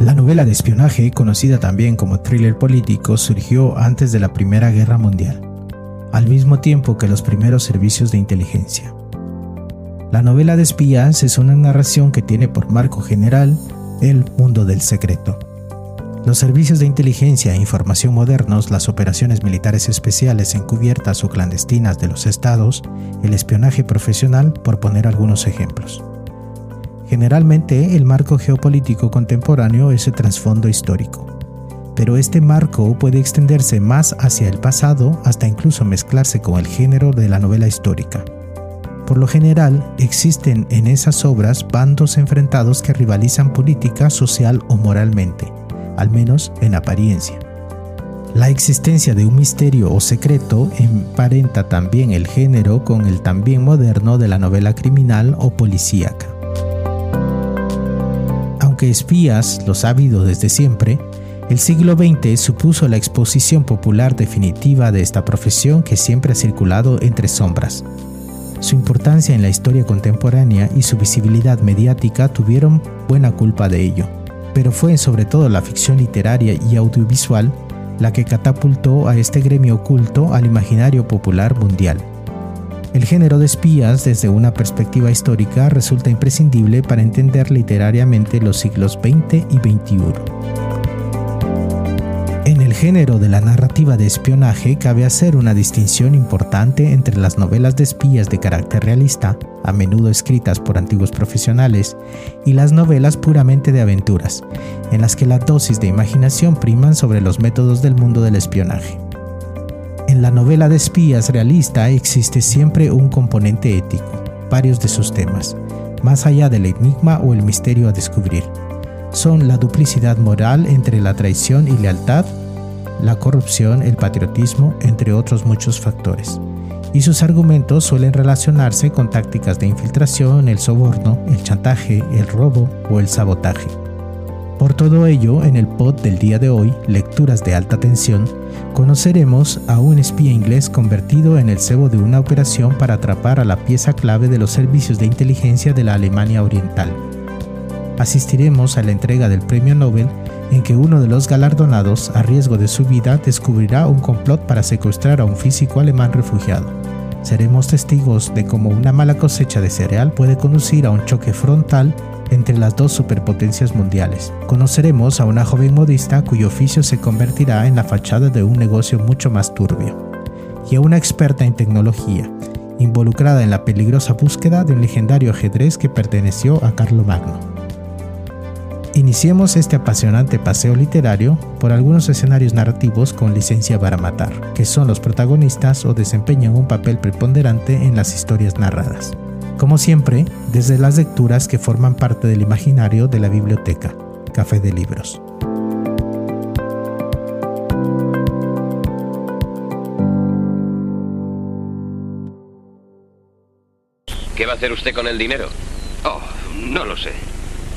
La novela de espionaje, conocida también como thriller político, surgió antes de la Primera Guerra Mundial, al mismo tiempo que los primeros servicios de inteligencia. La novela de espías es una narración que tiene por marco general el mundo del secreto. Los servicios de inteligencia e información modernos, las operaciones militares especiales encubiertas o clandestinas de los estados, el espionaje profesional, por poner algunos ejemplos. Generalmente el marco geopolítico contemporáneo es el trasfondo histórico, pero este marco puede extenderse más hacia el pasado hasta incluso mezclarse con el género de la novela histórica. Por lo general, existen en esas obras bandos enfrentados que rivalizan política, social o moralmente, al menos en apariencia. La existencia de un misterio o secreto emparenta también el género con el también moderno de la novela criminal o policíaca espías los ha habido desde siempre, el siglo XX supuso la exposición popular definitiva de esta profesión que siempre ha circulado entre sombras. Su importancia en la historia contemporánea y su visibilidad mediática tuvieron buena culpa de ello, pero fue sobre todo la ficción literaria y audiovisual la que catapultó a este gremio oculto al imaginario popular mundial. El género de espías desde una perspectiva histórica resulta imprescindible para entender literariamente los siglos XX y XXI. En el género de la narrativa de espionaje cabe hacer una distinción importante entre las novelas de espías de carácter realista, a menudo escritas por antiguos profesionales, y las novelas puramente de aventuras, en las que la dosis de imaginación priman sobre los métodos del mundo del espionaje. En la novela de espías realista existe siempre un componente ético, varios de sus temas, más allá del enigma o el misterio a descubrir. Son la duplicidad moral entre la traición y lealtad, la corrupción, el patriotismo, entre otros muchos factores. Y sus argumentos suelen relacionarse con tácticas de infiltración, el soborno, el chantaje, el robo o el sabotaje. Por todo ello, en el pod del día de hoy, Lecturas de Alta Tensión, conoceremos a un espía inglés convertido en el cebo de una operación para atrapar a la pieza clave de los servicios de inteligencia de la Alemania Oriental. Asistiremos a la entrega del Premio Nobel en que uno de los galardonados, a riesgo de su vida, descubrirá un complot para secuestrar a un físico alemán refugiado. Seremos testigos de cómo una mala cosecha de cereal puede conducir a un choque frontal entre las dos superpotencias mundiales. Conoceremos a una joven modista cuyo oficio se convertirá en la fachada de un negocio mucho más turbio, y a una experta en tecnología, involucrada en la peligrosa búsqueda de un legendario ajedrez que perteneció a Magno. Iniciemos este apasionante paseo literario por algunos escenarios narrativos con licencia para matar, que son los protagonistas o desempeñan un papel preponderante en las historias narradas como siempre, desde las lecturas que forman parte del imaginario de la biblioteca, Café de Libros. ¿Qué va a hacer usted con el dinero? Oh, no lo sé.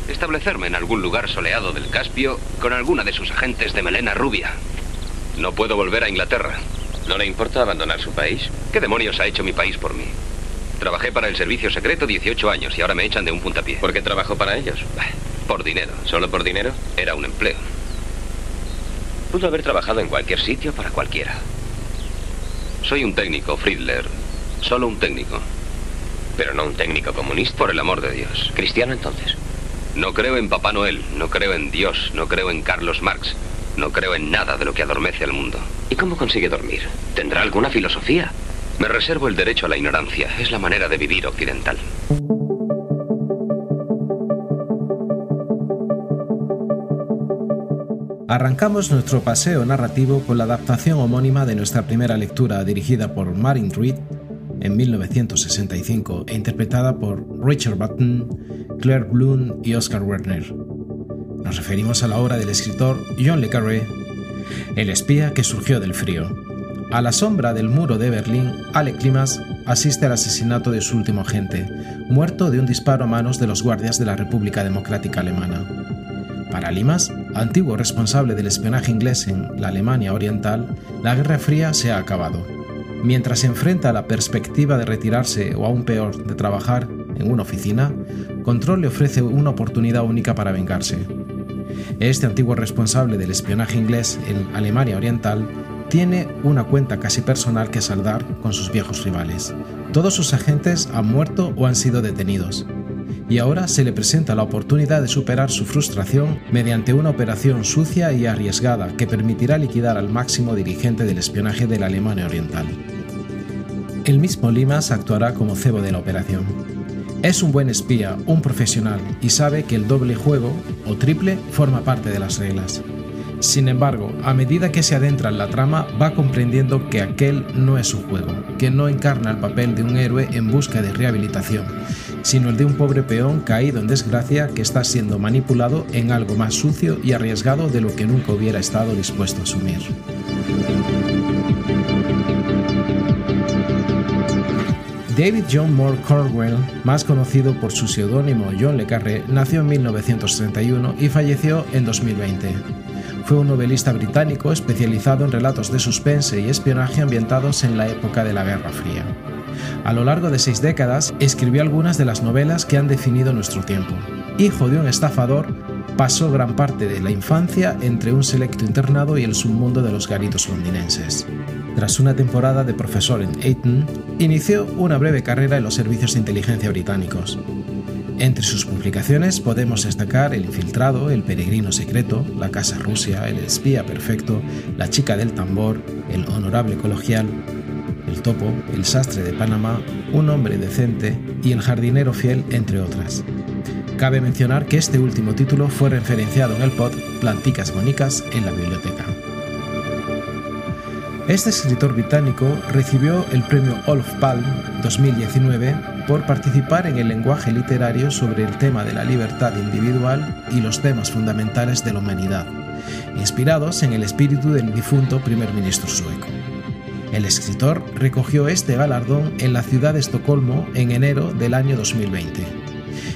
Establecerme en algún lugar soleado del Caspio con alguna de sus agentes de melena rubia. No puedo volver a Inglaterra. ¿No le importa abandonar su país? ¿Qué demonios ha hecho mi país por mí? Trabajé para el servicio secreto 18 años y ahora me echan de un puntapié. ¿Por qué trabajo para ellos? Por dinero. ¿Solo por dinero? Era un empleo. Pudo haber trabajado en cualquier sitio para cualquiera. Soy un técnico, Friedler. Solo un técnico. Pero no un técnico comunista. Por el amor de Dios. ¿Cristiano entonces? No creo en Papá Noel, no creo en Dios, no creo en Carlos Marx. No creo en nada de lo que adormece al mundo. ¿Y cómo consigue dormir? ¿Tendrá alguna filosofía? Me reservo el derecho a la ignorancia. Es la manera de vivir occidental. Arrancamos nuestro paseo narrativo con la adaptación homónima de nuestra primera lectura dirigida por Martin Reed en 1965 e interpretada por Richard Button, Claire Bloom y Oscar Werner. Nos referimos a la obra del escritor John le Carré, El espía que surgió del frío. A la sombra del muro de Berlín, Alec Klimas asiste al asesinato de su último agente, muerto de un disparo a manos de los guardias de la República Democrática Alemana. Para Limas, antiguo responsable del espionaje inglés en la Alemania Oriental, la Guerra Fría se ha acabado. Mientras se enfrenta a la perspectiva de retirarse o aún peor, de trabajar en una oficina, Control le ofrece una oportunidad única para vengarse. Este antiguo responsable del espionaje inglés en Alemania Oriental tiene una cuenta casi personal que saldar con sus viejos rivales. Todos sus agentes han muerto o han sido detenidos, y ahora se le presenta la oportunidad de superar su frustración mediante una operación sucia y arriesgada que permitirá liquidar al máximo dirigente del espionaje de la Alemania Oriental. El mismo Limas actuará como cebo de la operación. Es un buen espía, un profesional, y sabe que el doble juego, o triple, forma parte de las reglas. Sin embargo, a medida que se adentra en la trama, va comprendiendo que aquel no es su juego, que no encarna el papel de un héroe en busca de rehabilitación, sino el de un pobre peón caído en desgracia que está siendo manipulado en algo más sucio y arriesgado de lo que nunca hubiera estado dispuesto a asumir. David John Moore Corwell, más conocido por su seudónimo John Le Carré, nació en 1931 y falleció en 2020. Fue un novelista británico especializado en relatos de suspense y espionaje ambientados en la época de la Guerra Fría. A lo largo de seis décadas, escribió algunas de las novelas que han definido nuestro tiempo. Hijo de un estafador, pasó gran parte de la infancia entre un selecto internado y el submundo de los garitos londinenses. Tras una temporada de profesor en Eton, inició una breve carrera en los servicios de inteligencia británicos. Entre sus publicaciones podemos destacar El infiltrado, El peregrino secreto, La casa Rusia, El espía perfecto, La chica del tambor, El honorable colegial, El topo, El sastre de Panamá, Un hombre decente y El jardinero fiel, entre otras. Cabe mencionar que este último título fue referenciado en el pod Planticas Bonicas en la biblioteca. Este escritor británico recibió el premio Olof Palme 2019 por participar en el lenguaje literario sobre el tema de la libertad individual y los temas fundamentales de la humanidad, inspirados en el espíritu del difunto primer ministro sueco. El escritor recogió este galardón en la ciudad de Estocolmo en enero del año 2020.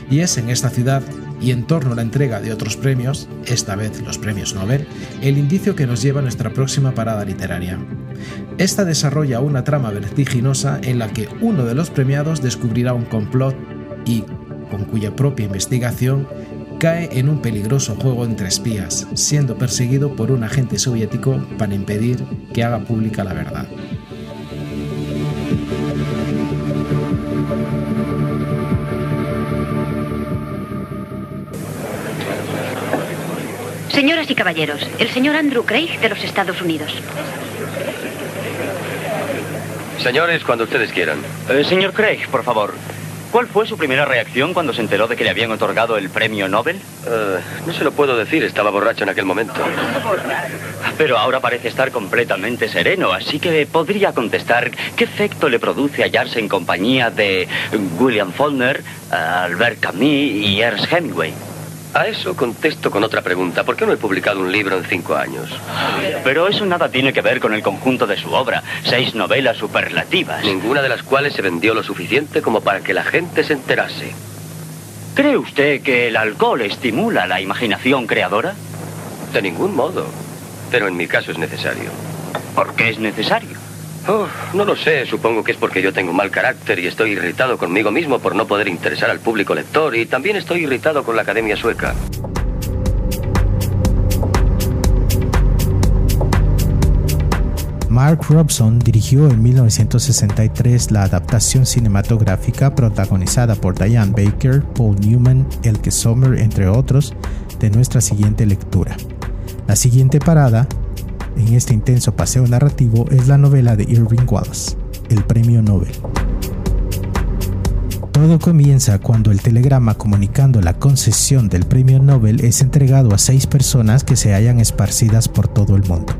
Y es en esta ciudad y en torno a la entrega de otros premios, esta vez los premios Nobel, el indicio que nos lleva a nuestra próxima parada literaria. Esta desarrolla una trama vertiginosa en la que uno de los premiados descubrirá un complot y, con cuya propia investigación, cae en un peligroso juego entre espías, siendo perseguido por un agente soviético para impedir que haga pública la verdad. Y caballeros, el señor Andrew Craig de los Estados Unidos. Señores, cuando ustedes quieran. Eh, señor Craig, por favor. ¿Cuál fue su primera reacción cuando se enteró de que le habían otorgado el premio Nobel? Eh, no se lo puedo decir, estaba borracho en aquel momento. Pero ahora parece estar completamente sereno, así que podría contestar qué efecto le produce hallarse en compañía de William Faulkner, Albert Camus y Ernst Hemingway. A eso contesto con otra pregunta. ¿Por qué no he publicado un libro en cinco años? Pero eso nada tiene que ver con el conjunto de su obra. Seis novelas superlativas. Ninguna de las cuales se vendió lo suficiente como para que la gente se enterase. ¿Cree usted que el alcohol estimula la imaginación creadora? De ningún modo. Pero en mi caso es necesario. ¿Por qué es necesario? Oh, no lo sé, supongo que es porque yo tengo mal carácter y estoy irritado conmigo mismo por no poder interesar al público lector y también estoy irritado con la Academia Sueca. Mark Robson dirigió en 1963 la adaptación cinematográfica protagonizada por Diane Baker, Paul Newman, Elke Sommer, entre otros, de nuestra siguiente lectura. La siguiente parada en este intenso paseo narrativo es la novela de Irving Wallace, el Premio Nobel. Todo comienza cuando el telegrama comunicando la concesión del Premio Nobel es entregado a seis personas que se hallan esparcidas por todo el mundo.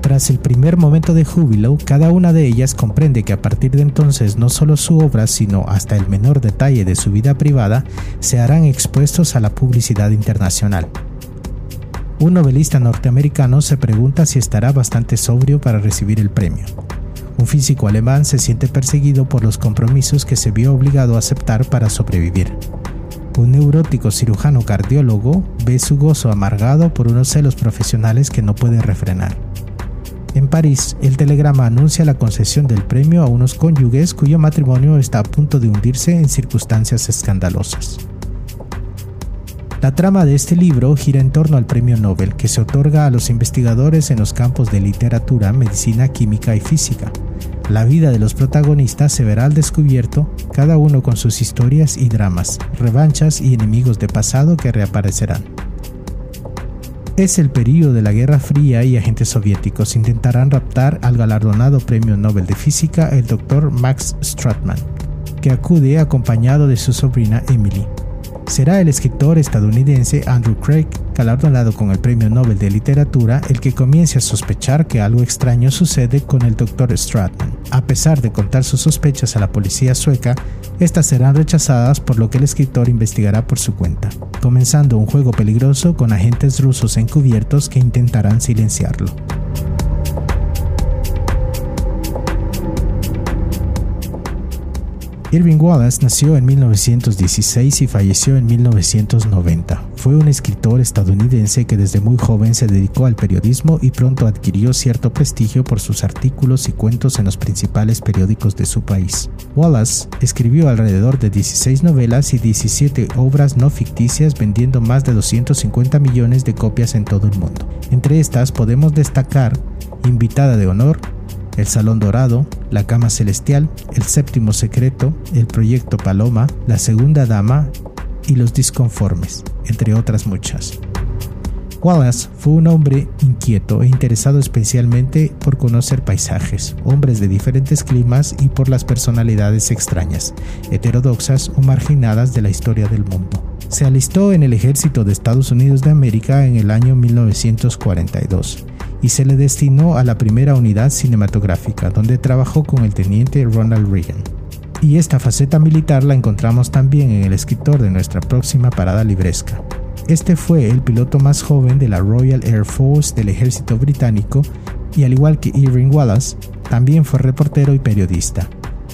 Tras el primer momento de júbilo, cada una de ellas comprende que a partir de entonces no solo su obra, sino hasta el menor detalle de su vida privada se harán expuestos a la publicidad internacional. Un novelista norteamericano se pregunta si estará bastante sobrio para recibir el premio. Un físico alemán se siente perseguido por los compromisos que se vio obligado a aceptar para sobrevivir. Un neurótico cirujano cardiólogo ve su gozo amargado por unos celos profesionales que no puede refrenar. En París, el telegrama anuncia la concesión del premio a unos cónyuges cuyo matrimonio está a punto de hundirse en circunstancias escandalosas. La trama de este libro gira en torno al premio Nobel que se otorga a los investigadores en los campos de literatura, medicina, química y física. La vida de los protagonistas se verá al descubierto, cada uno con sus historias y dramas, revanchas y enemigos de pasado que reaparecerán. Es el período de la Guerra Fría y agentes soviéticos intentarán raptar al galardonado Premio Nobel de Física el Dr. Max Stratman, que acude acompañado de su sobrina Emily. Será el escritor estadounidense Andrew Craig, galardonado con el Premio Nobel de Literatura, el que comience a sospechar que algo extraño sucede con el Dr. Stratman. A pesar de contar sus sospechas a la policía sueca, estas serán rechazadas por lo que el escritor investigará por su cuenta, comenzando un juego peligroso con agentes rusos encubiertos que intentarán silenciarlo. Irving Wallace nació en 1916 y falleció en 1990. Fue un escritor estadounidense que desde muy joven se dedicó al periodismo y pronto adquirió cierto prestigio por sus artículos y cuentos en los principales periódicos de su país. Wallace escribió alrededor de 16 novelas y 17 obras no ficticias vendiendo más de 250 millones de copias en todo el mundo. Entre estas podemos destacar Invitada de Honor, el Salón Dorado, La Cama Celestial, El Séptimo Secreto, El Proyecto Paloma, La Segunda Dama y Los Disconformes, entre otras muchas. Wallace fue un hombre inquieto e interesado especialmente por conocer paisajes, hombres de diferentes climas y por las personalidades extrañas, heterodoxas o marginadas de la historia del mundo. Se alistó en el ejército de Estados Unidos de América en el año 1942 y se le destinó a la primera unidad cinematográfica, donde trabajó con el teniente Ronald Reagan. Y esta faceta militar la encontramos también en el escritor de nuestra próxima parada libresca. Este fue el piloto más joven de la Royal Air Force del ejército británico y al igual que Irving Wallace, también fue reportero y periodista.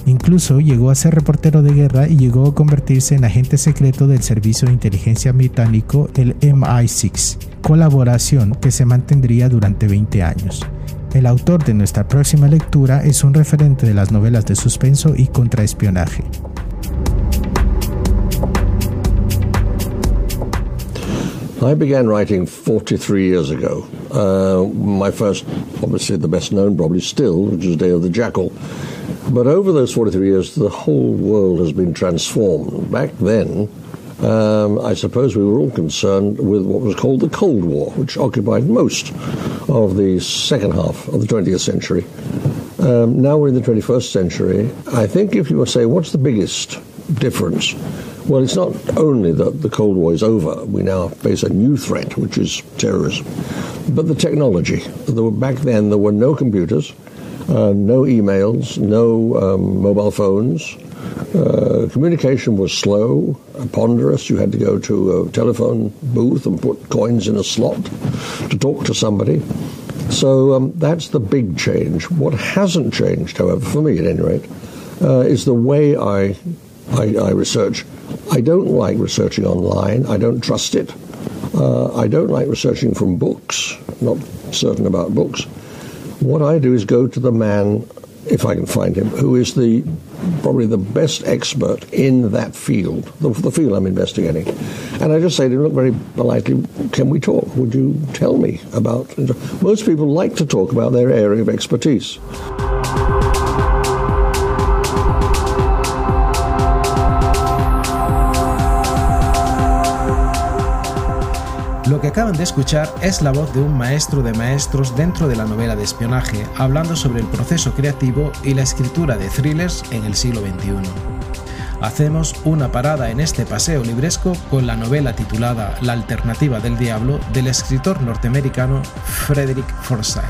Incluso llegó a ser reportero de guerra y llegó a convertirse en agente secreto del servicio de inteligencia británico, el MI6, colaboración que se mantendría durante 20 años. El autor de nuestra próxima lectura es un referente de las novelas de suspenso y contraespionaje. I began writing 43 years ago. Uh, my first, obviously the best known probably still, which is Day of the Jackal. But over those 43 years, the whole world has been transformed. Back then, um, I suppose we were all concerned with what was called the Cold War, which occupied most of the second half of the 20th century. Um, now we're in the 21st century. I think if you were to say, what's the biggest difference? Well, it's not only that the Cold War is over, we now face a new threat, which is terrorism, but the technology. Were, back then, there were no computers, uh, no emails, no um, mobile phones. Uh, communication was slow, ponderous. You had to go to a telephone booth and put coins in a slot to talk to somebody. So um, that's the big change. What hasn't changed, however, for me at any rate, uh, is the way I, I, I, research. I don't like researching online. I don't trust it. Uh, I don't like researching from books. Not certain about books. What I do is go to the man, if I can find him, who is the probably the best expert in that field, the, the field I'm investigating. And I just say to him, look very politely, can we talk? Would you tell me about? Most people like to talk about their area of expertise. Lo que acaban de escuchar es la voz de un maestro de maestros dentro de la novela de espionaje, hablando sobre el proceso creativo y la escritura de thrillers en el siglo XXI. Hacemos una parada en este paseo libresco con la novela titulada La alternativa del diablo del escritor norteamericano Frederick Forsyth.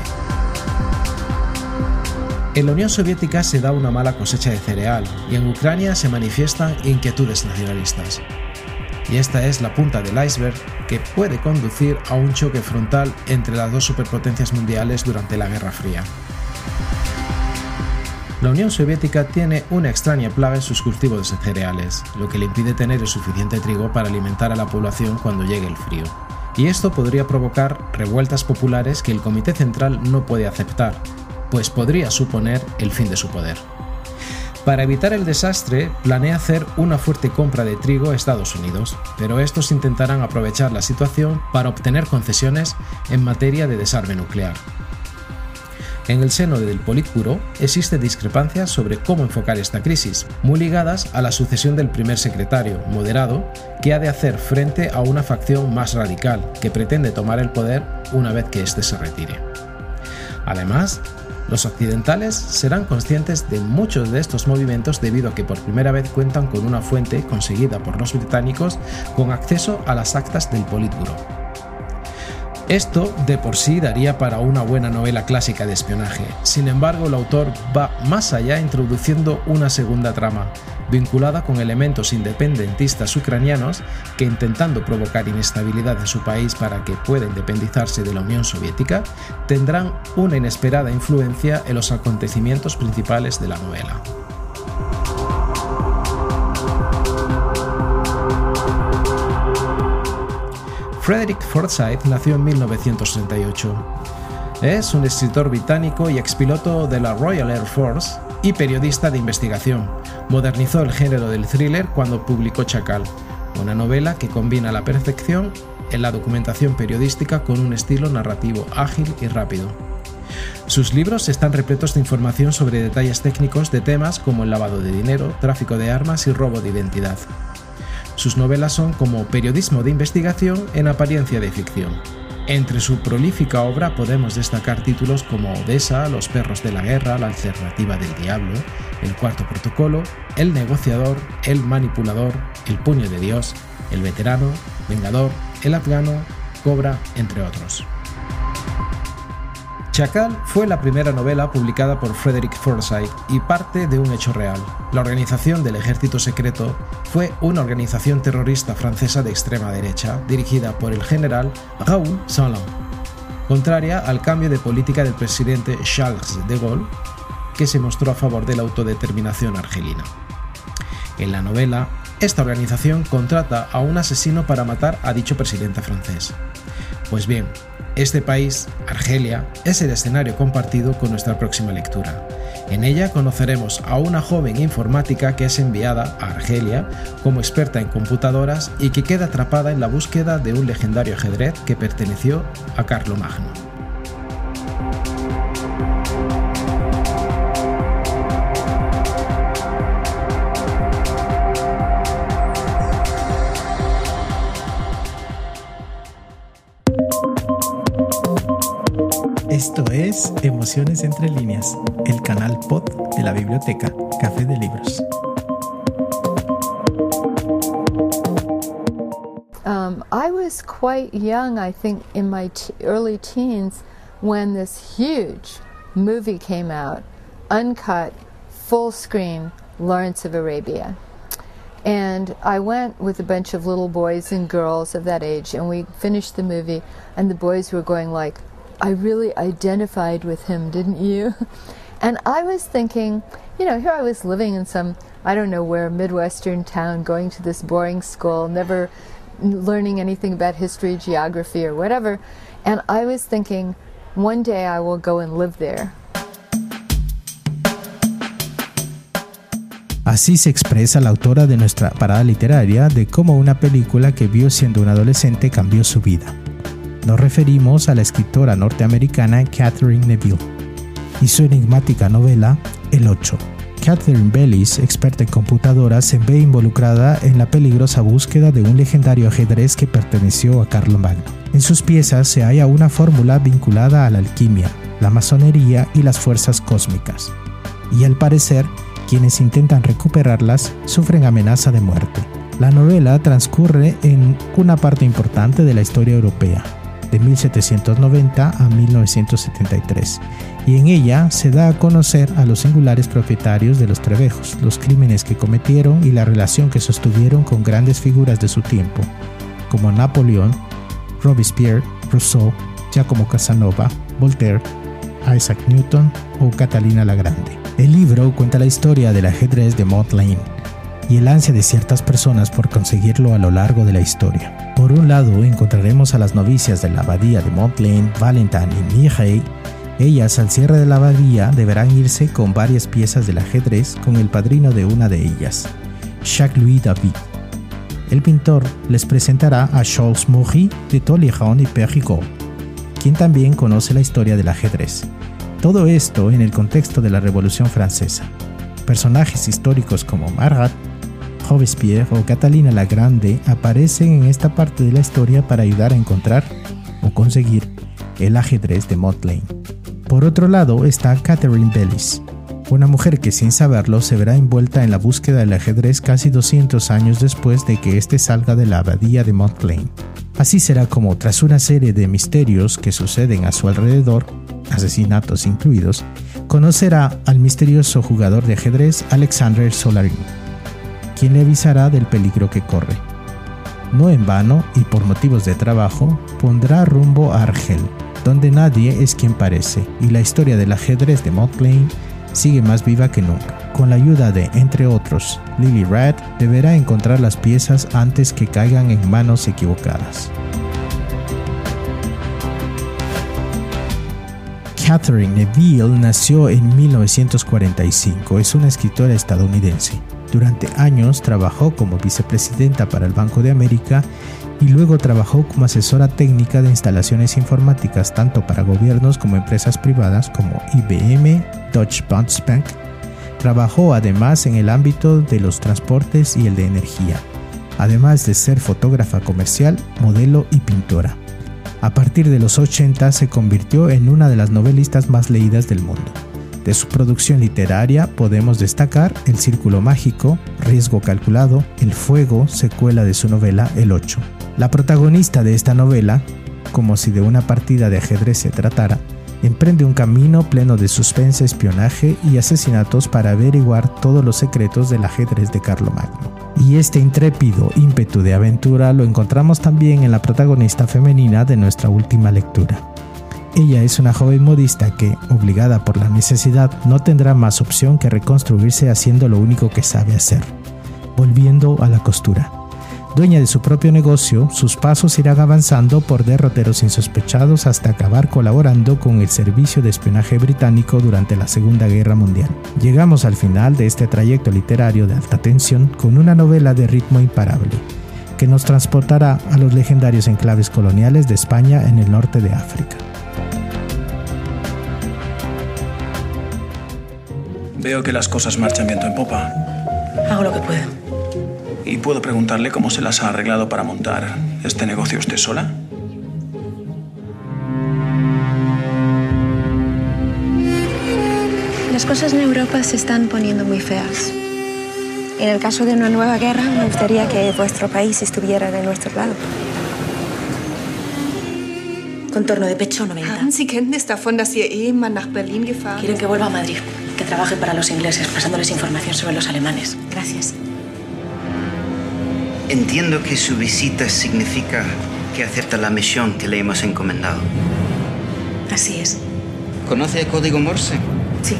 En la Unión Soviética se da una mala cosecha de cereal y en Ucrania se manifiestan inquietudes nacionalistas y esta es la punta del iceberg que puede conducir a un choque frontal entre las dos superpotencias mundiales durante la Guerra Fría. La Unión Soviética tiene una extraña plaga en sus cultivos de cereales, lo que le impide tener el suficiente trigo para alimentar a la población cuando llegue el frío. Y esto podría provocar revueltas populares que el Comité Central no puede aceptar, pues podría suponer el fin de su poder. Para evitar el desastre, planea hacer una fuerte compra de trigo a Estados Unidos, pero estos intentarán aprovechar la situación para obtener concesiones en materia de desarme nuclear. En el seno del Politburo existen discrepancias sobre cómo enfocar esta crisis, muy ligadas a la sucesión del primer secretario, moderado, que ha de hacer frente a una facción más radical, que pretende tomar el poder una vez que éste se retire. Además, los occidentales serán conscientes de muchos de estos movimientos debido a que por primera vez cuentan con una fuente conseguida por los británicos con acceso a las actas del Politburo. Esto de por sí daría para una buena novela clásica de espionaje, sin embargo el autor va más allá introduciendo una segunda trama, vinculada con elementos independentistas ucranianos que intentando provocar inestabilidad en su país para que pueda independizarse de la Unión Soviética, tendrán una inesperada influencia en los acontecimientos principales de la novela. Frederick Forsyth nació en 1968. Es un escritor británico y expiloto de la Royal Air Force y periodista de investigación. Modernizó el género del thriller cuando publicó Chacal, una novela que combina la perfección en la documentación periodística con un estilo narrativo ágil y rápido. Sus libros están repletos de información sobre detalles técnicos de temas como el lavado de dinero, tráfico de armas y robo de identidad. Sus novelas son como periodismo de investigación en apariencia de ficción. Entre su prolífica obra podemos destacar títulos como Odessa, Los perros de la guerra, La alternativa del diablo, El cuarto protocolo, El negociador, El manipulador, El puño de Dios, El veterano, Vengador, El afgano, Cobra, entre otros. Chacal fue la primera novela publicada por Frederick Forsyth y parte de un hecho real. La organización del Ejército Secreto fue una organización terrorista francesa de extrema derecha dirigida por el general Raoul Salan, contraria al cambio de política del presidente Charles de Gaulle, que se mostró a favor de la autodeterminación argelina. En la novela, esta organización contrata a un asesino para matar a dicho presidente francés. Pues bien, este país, Argelia, es el escenario compartido con nuestra próxima lectura. En ella conoceremos a una joven informática que es enviada a Argelia como experta en computadoras y que queda atrapada en la búsqueda de un legendario ajedrez que perteneció a Carlomagno. Es Emociones entre líneas, el canal pod de la biblioteca Café de Libros. Um, I was quite young, I think, in my early teens when this huge movie came out, uncut, full screen, Lawrence of Arabia. And I went with a bunch of little boys and girls of that age, and we finished the movie, and the boys were going like, I really identified with him, didn't you? And I was thinking, you know, here I was living in some, I don't know where, Midwestern town, going to this boring school, never learning anything about history, geography, or whatever. And I was thinking, one day I will go and live there. Así se expresa la autora de nuestra parada literaria de cómo una película que vio siendo un adolescente cambió su vida. Nos referimos a la escritora norteamericana Catherine Neville y su enigmática novela El 8, Catherine Bellis, experta en computadoras, se ve involucrada en la peligrosa búsqueda de un legendario ajedrez que perteneció a Carlomagno. En sus piezas se halla una fórmula vinculada a la alquimia, la masonería y las fuerzas cósmicas. Y al parecer, quienes intentan recuperarlas sufren amenaza de muerte. La novela transcurre en una parte importante de la historia europea, de 1790 a 1973, y en ella se da a conocer a los singulares propietarios de los trebejos, los crímenes que cometieron y la relación que sostuvieron con grandes figuras de su tiempo, como Napoleón, Robespierre, Rousseau, Giacomo Casanova, Voltaire, Isaac Newton o Catalina la Grande. El libro cuenta la historia del ajedrez de Maud Lane, y el ansia de ciertas personas por conseguirlo a lo largo de la historia. Por un lado, encontraremos a las novicias de la abadía de Montlane, Valentine y Mihai. Ellas, al cierre de la abadía, deberán irse con varias piezas del ajedrez con el padrino de una de ellas, Jacques-Louis David. El pintor les presentará a Charles Maury de Tolleron y Perrigot, quien también conoce la historia del ajedrez. Todo esto en el contexto de la Revolución Francesa. Personajes históricos como Marat, Robespierre o Catalina la Grande aparecen en esta parte de la historia para ayudar a encontrar o conseguir el ajedrez de Motley. Por otro lado está Catherine Bellis, una mujer que sin saberlo se verá envuelta en la búsqueda del ajedrez casi 200 años después de que éste salga de la abadía de Montclair. Así será como, tras una serie de misterios que suceden a su alrededor, asesinatos incluidos, conocerá al misterioso jugador de ajedrez Alexander Solarin quien le avisará del peligro que corre. No en vano y por motivos de trabajo, pondrá rumbo a Argel, donde nadie es quien parece, y la historia del ajedrez de Montclair sigue más viva que nunca. Con la ayuda de, entre otros, Lily Rad, deberá encontrar las piezas antes que caigan en manos equivocadas. Catherine Neville nació en 1945, es una escritora estadounidense. Durante años trabajó como vicepresidenta para el Banco de América y luego trabajó como asesora técnica de instalaciones informáticas tanto para gobiernos como empresas privadas como IBM, Deutsche Bundesbank. Trabajó además en el ámbito de los transportes y el de energía, además de ser fotógrafa comercial, modelo y pintora. A partir de los 80 se convirtió en una de las novelistas más leídas del mundo. De su producción literaria podemos destacar El Círculo Mágico, Riesgo Calculado, El Fuego, secuela de su novela El Ocho. La protagonista de esta novela, como si de una partida de ajedrez se tratara, emprende un camino pleno de suspense, espionaje y asesinatos para averiguar todos los secretos del ajedrez de Carlomagno. Y este intrépido ímpetu de aventura lo encontramos también en la protagonista femenina de nuestra última lectura. Ella es una joven modista que, obligada por la necesidad, no tendrá más opción que reconstruirse haciendo lo único que sabe hacer, volviendo a la costura. Dueña de su propio negocio, sus pasos irán avanzando por derroteros insospechados hasta acabar colaborando con el servicio de espionaje británico durante la Segunda Guerra Mundial. Llegamos al final de este trayecto literario de alta tensión con una novela de ritmo imparable, que nos transportará a los legendarios enclaves coloniales de España en el norte de África. Veo que las cosas marchan viento en popa. Hago lo que puedo. ¿Y puedo preguntarle cómo se las ha arreglado para montar este negocio usted sola? Las cosas en Europa se están poniendo muy feas. En el caso de una nueva guerra, me gustaría que vuestro país estuviera de nuestro lado. Contorno de pecho 90. Haben Sie Kenntnis davon, dass Ihr Ehemann nach Berlin gefahren Quieren que vuelva a Madrid que trabaje para los ingleses, pasándoles información sobre los alemanes. Gracias. Entiendo que su visita significa que acepta la misión que le hemos encomendado. Así es. ¿Conoce el código Morse? Sí.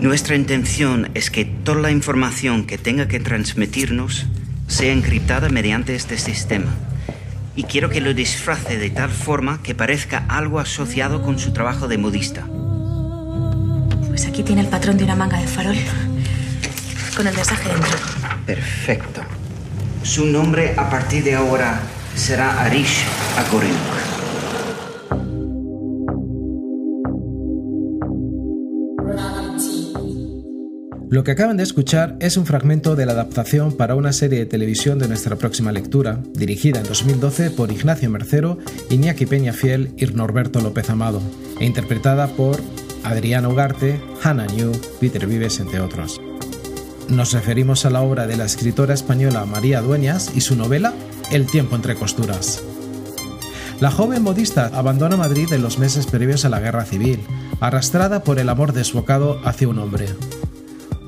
Nuestra intención es que toda la información que tenga que transmitirnos sea encriptada mediante este sistema. Y quiero que lo disfrace de tal forma que parezca algo asociado con su trabajo de modista. Pues aquí tiene el patrón de una manga de farol. Con el mensaje dentro. Perfecto. Su nombre a partir de ahora será Arish Agorin. Lo que acaban de escuchar es un fragmento de la adaptación para una serie de televisión de nuestra próxima lectura, dirigida en 2012 por Ignacio Mercero, Iñaki Peñafiel y Norberto López Amado, e interpretada por Adriano Ugarte, Hannah New, Peter Vives, entre otros. Nos referimos a la obra de la escritora española María Dueñas y su novela El tiempo entre costuras. La joven modista abandona Madrid en los meses previos a la guerra civil, arrastrada por el amor desbocado hacia un hombre.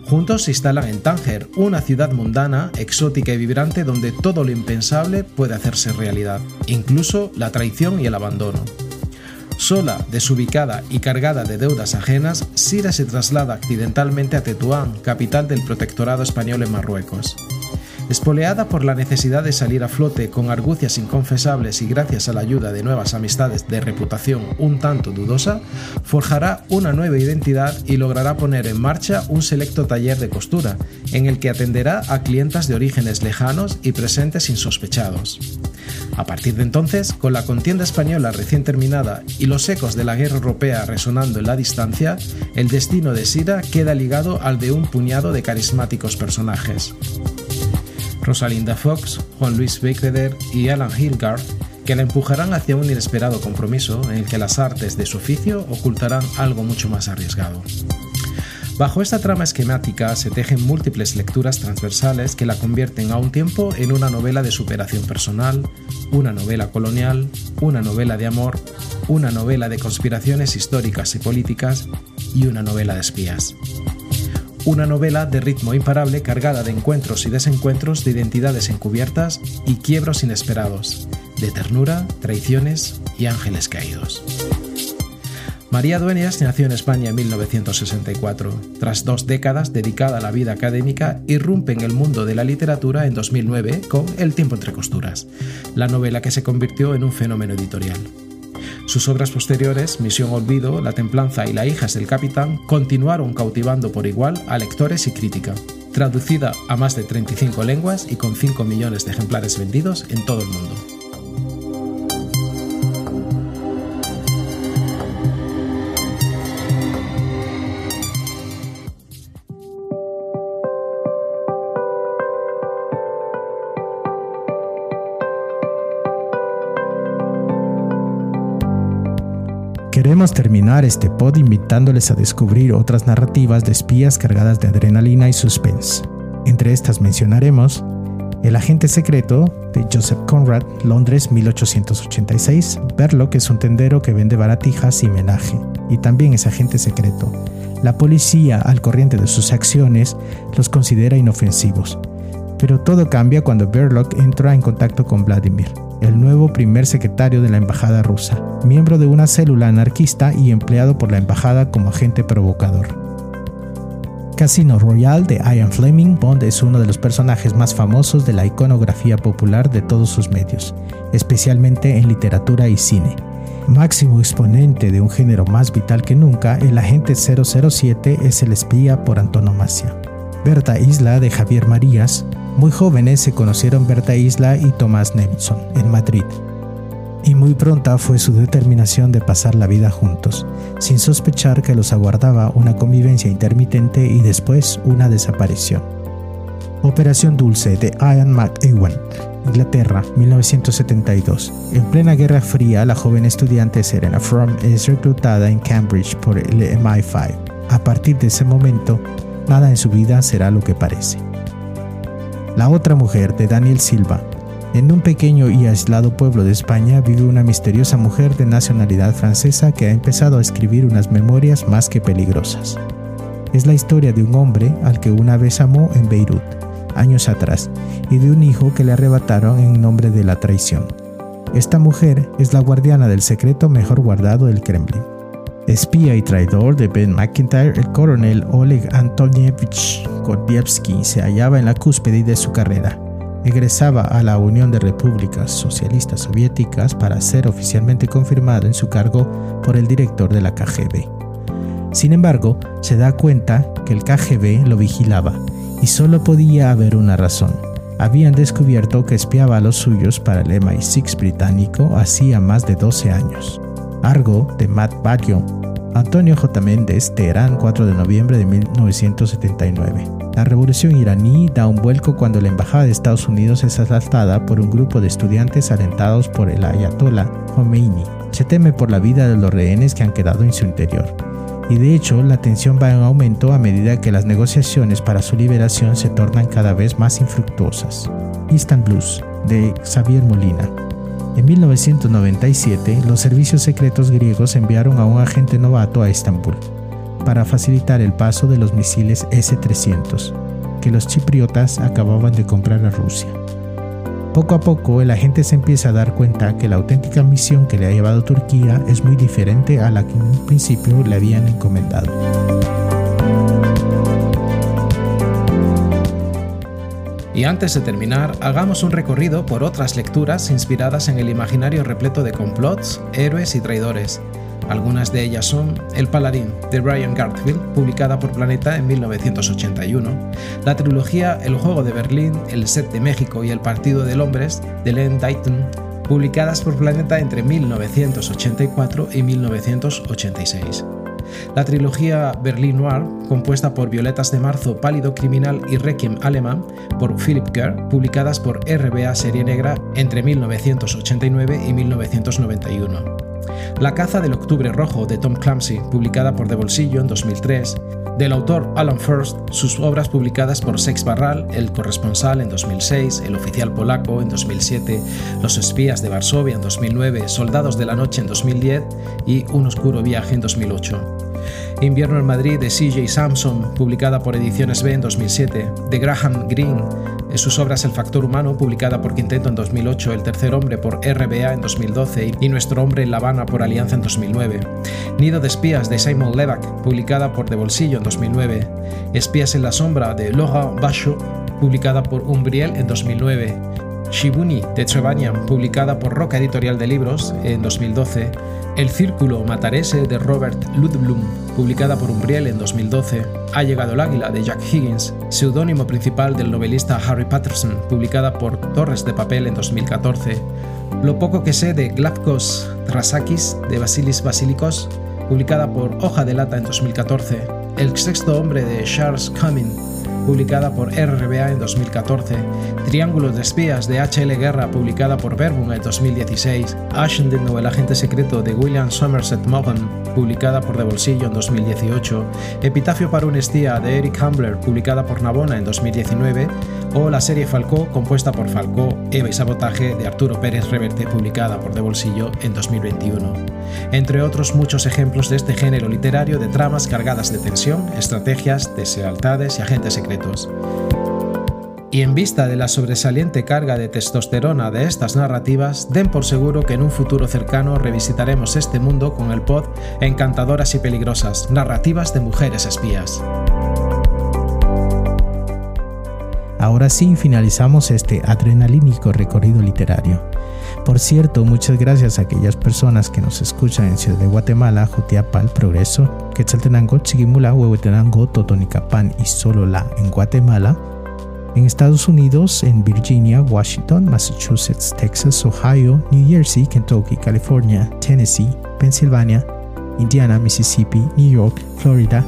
Juntos se instalan en Tánger, una ciudad mundana, exótica y vibrante donde todo lo impensable puede hacerse realidad, incluso la traición y el abandono. Sola, desubicada y cargada de deudas ajenas, Sira se traslada accidentalmente a Tetuán, capital del protectorado español en Marruecos. Espoleada por la necesidad de salir a flote con argucias inconfesables y gracias a la ayuda de nuevas amistades de reputación un tanto dudosa, forjará una nueva identidad y logrará poner en marcha un selecto taller de costura, en el que atenderá a clientas de orígenes lejanos y presentes insospechados. A partir de entonces, con la contienda española recién terminada y los ecos de la guerra europea resonando en la distancia, el destino de Sira queda ligado al de un puñado de carismáticos personajes. Rosalinda Fox, Juan Luis Beckreder y Alan Hilgard, que la empujarán hacia un inesperado compromiso en el que las artes de su oficio ocultarán algo mucho más arriesgado. Bajo esta trama esquemática se tejen múltiples lecturas transversales que la convierten a un tiempo en una novela de superación personal, una novela colonial, una novela de amor, una novela de conspiraciones históricas y políticas y una novela de espías. Una novela de ritmo imparable cargada de encuentros y desencuentros de identidades encubiertas y quiebros inesperados, de ternura, traiciones y ángeles caídos. María Dueñas nació en España en 1964. Tras dos décadas dedicada a la vida académica, irrumpe en el mundo de la literatura en 2009 con El tiempo entre costuras, la novela que se convirtió en un fenómeno editorial. Sus obras posteriores, Misión Olvido, La Templanza y La Hijas del Capitán, continuaron cautivando por igual a lectores y crítica. Traducida a más de 35 lenguas y con 5 millones de ejemplares vendidos en todo el mundo. Este pod invitándoles a descubrir otras narrativas de espías cargadas de adrenalina y suspense. Entre estas mencionaremos El agente secreto de Joseph Conrad, Londres 1886. Verloc es un tendero que vende baratijas y menaje, y también es agente secreto. La policía, al corriente de sus acciones, los considera inofensivos. Pero todo cambia cuando Verloc entra en contacto con Vladimir, el nuevo primer secretario de la embajada rusa, miembro de una célula anarquista y empleado por la embajada como agente provocador. Casino Royale de Ian Fleming, Bond es uno de los personajes más famosos de la iconografía popular de todos sus medios, especialmente en literatura y cine. Máximo exponente de un género más vital que nunca, el agente 007 es el espía por antonomasia. Berta Isla de Javier Marías, muy jóvenes se conocieron Berta Isla y Tomás Nevinson en Madrid. Y muy pronta fue su determinación de pasar la vida juntos, sin sospechar que los aguardaba una convivencia intermitente y después una desaparición. Operación Dulce de Ian McEwan, Inglaterra, 1972. En plena Guerra Fría, la joven estudiante Serena Fromm es reclutada en Cambridge por el MI5. A partir de ese momento, nada en su vida será lo que parece. La otra mujer de Daniel Silva. En un pequeño y aislado pueblo de España vive una misteriosa mujer de nacionalidad francesa que ha empezado a escribir unas memorias más que peligrosas. Es la historia de un hombre al que una vez amó en Beirut, años atrás, y de un hijo que le arrebataron en nombre de la traición. Esta mujer es la guardiana del secreto mejor guardado del Kremlin. Espía y traidor de Ben McIntyre, el coronel Oleg Antonievich Gordievsky se hallaba en la cúspide de su carrera. Egresaba a la Unión de Repúblicas Socialistas Soviéticas para ser oficialmente confirmado en su cargo por el director de la KGB. Sin embargo, se da cuenta que el KGB lo vigilaba y solo podía haber una razón. Habían descubierto que espiaba a los suyos para el MI6 británico hacía más de 12 años. Argo, de Matt Baggio, Antonio J. Méndez, Teherán, 4 de noviembre de 1979. La revolución iraní da un vuelco cuando la embajada de Estados Unidos es asaltada por un grupo de estudiantes alentados por el ayatollah Khomeini. Se teme por la vida de los rehenes que han quedado en su interior. Y de hecho, la tensión va en aumento a medida que las negociaciones para su liberación se tornan cada vez más infructuosas. Instant Blues, de Xavier Molina. En 1997, los servicios secretos griegos enviaron a un agente novato a Estambul para facilitar el paso de los misiles S-300 que los chipriotas acababan de comprar a Rusia. Poco a poco el agente se empieza a dar cuenta que la auténtica misión que le ha llevado Turquía es muy diferente a la que en un principio le habían encomendado. Y antes de terminar, hagamos un recorrido por otras lecturas inspiradas en el imaginario repleto de complots, héroes y traidores. Algunas de ellas son El Paladín de Brian Garfield, publicada por Planeta en 1981, la trilogía El Juego de Berlín, El Set de México y El Partido de Hombres de Len Dayton, publicadas por Planeta entre 1984 y 1986. La trilogía Berlin Noir, compuesta por Violetas de Marzo, Pálido Criminal y Requiem Alemán por Philip Kerr, publicadas por RBA Serie Negra entre 1989 y 1991. La caza del Octubre Rojo de Tom Clancy, publicada por De Bolsillo en 2003, del autor Alan First, sus obras publicadas por Sex Barral, El Corresponsal en 2006, El Oficial Polaco en 2007, Los Espías de Varsovia en 2009, Soldados de la Noche en 2010 y Un Oscuro Viaje en 2008. Invierno en Madrid de CJ Samson, publicada por Ediciones B en 2007, de Graham Greene, en sus obras El Factor Humano, publicada por Quinteto en 2008, El Tercer Hombre por RBA en 2012 y Nuestro Hombre en La Habana por Alianza en 2009. Nido de Espías de Simon Levac, publicada por De Bolsillo en 2009. Espías en la Sombra de Laurent Bachot, publicada por Umbriel en 2009. Shibuni de Trevanian, publicada por Roca Editorial de Libros en 2012. El Círculo Matarese de Robert Ludblum, publicada por Umbriel en 2012, Ha llegado el águila de Jack Higgins, seudónimo principal del novelista Harry Patterson, publicada por Torres de Papel en 2014, Lo poco que sé de Glapkos Trasakis de Basilis Basilikos, publicada por Hoja de Lata en 2014, El sexto hombre de Charles Cumming, publicada por RBA en 2014, Triángulos de espías de H.L. Guerra, publicada por Verbum en 2016, Ashendon o el agente secreto de William Somerset Maugham, publicada por De Bolsillo en 2018, Epitafio para un espía de Eric Hambler, publicada por Navona en 2019, o la serie Falcó, compuesta por Falcó, Eva y Sabotaje de Arturo Pérez Reverte, publicada por De Bolsillo en 2021. Entre otros muchos ejemplos de este género literario de tramas cargadas de tensión, estrategias, deslealtades y agentes secretos. Y en vista de la sobresaliente carga de testosterona de estas narrativas, den por seguro que en un futuro cercano revisitaremos este mundo con el pod Encantadoras y Peligrosas, narrativas de mujeres espías. Ahora sí finalizamos este adrenalínico recorrido literario. Por cierto, muchas gracias a aquellas personas que nos escuchan en Ciudad de Guatemala, Jutiapa, Progreso, Quetzaltenango, Chiquimula, Huehuetenango, Totonicapán y Solola en Guatemala, en Estados Unidos, en Virginia, Washington, Massachusetts, Texas, Ohio, New Jersey, Kentucky, California, Tennessee, Pensilvania, Indiana, Mississippi, New York, Florida,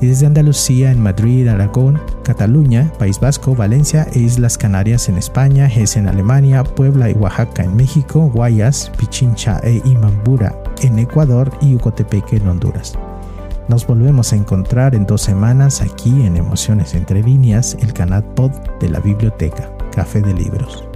y desde Andalucía en Madrid, Aragón, Cataluña, País Vasco, Valencia e Islas Canarias en España, Hesse en Alemania, Puebla y Oaxaca en México, Guayas, Pichincha e Imambura en Ecuador y Ucotepeque en Honduras. Nos volvemos a encontrar en dos semanas aquí en Emociones Entre Líneas, el canal pod de la biblioteca, Café de Libros.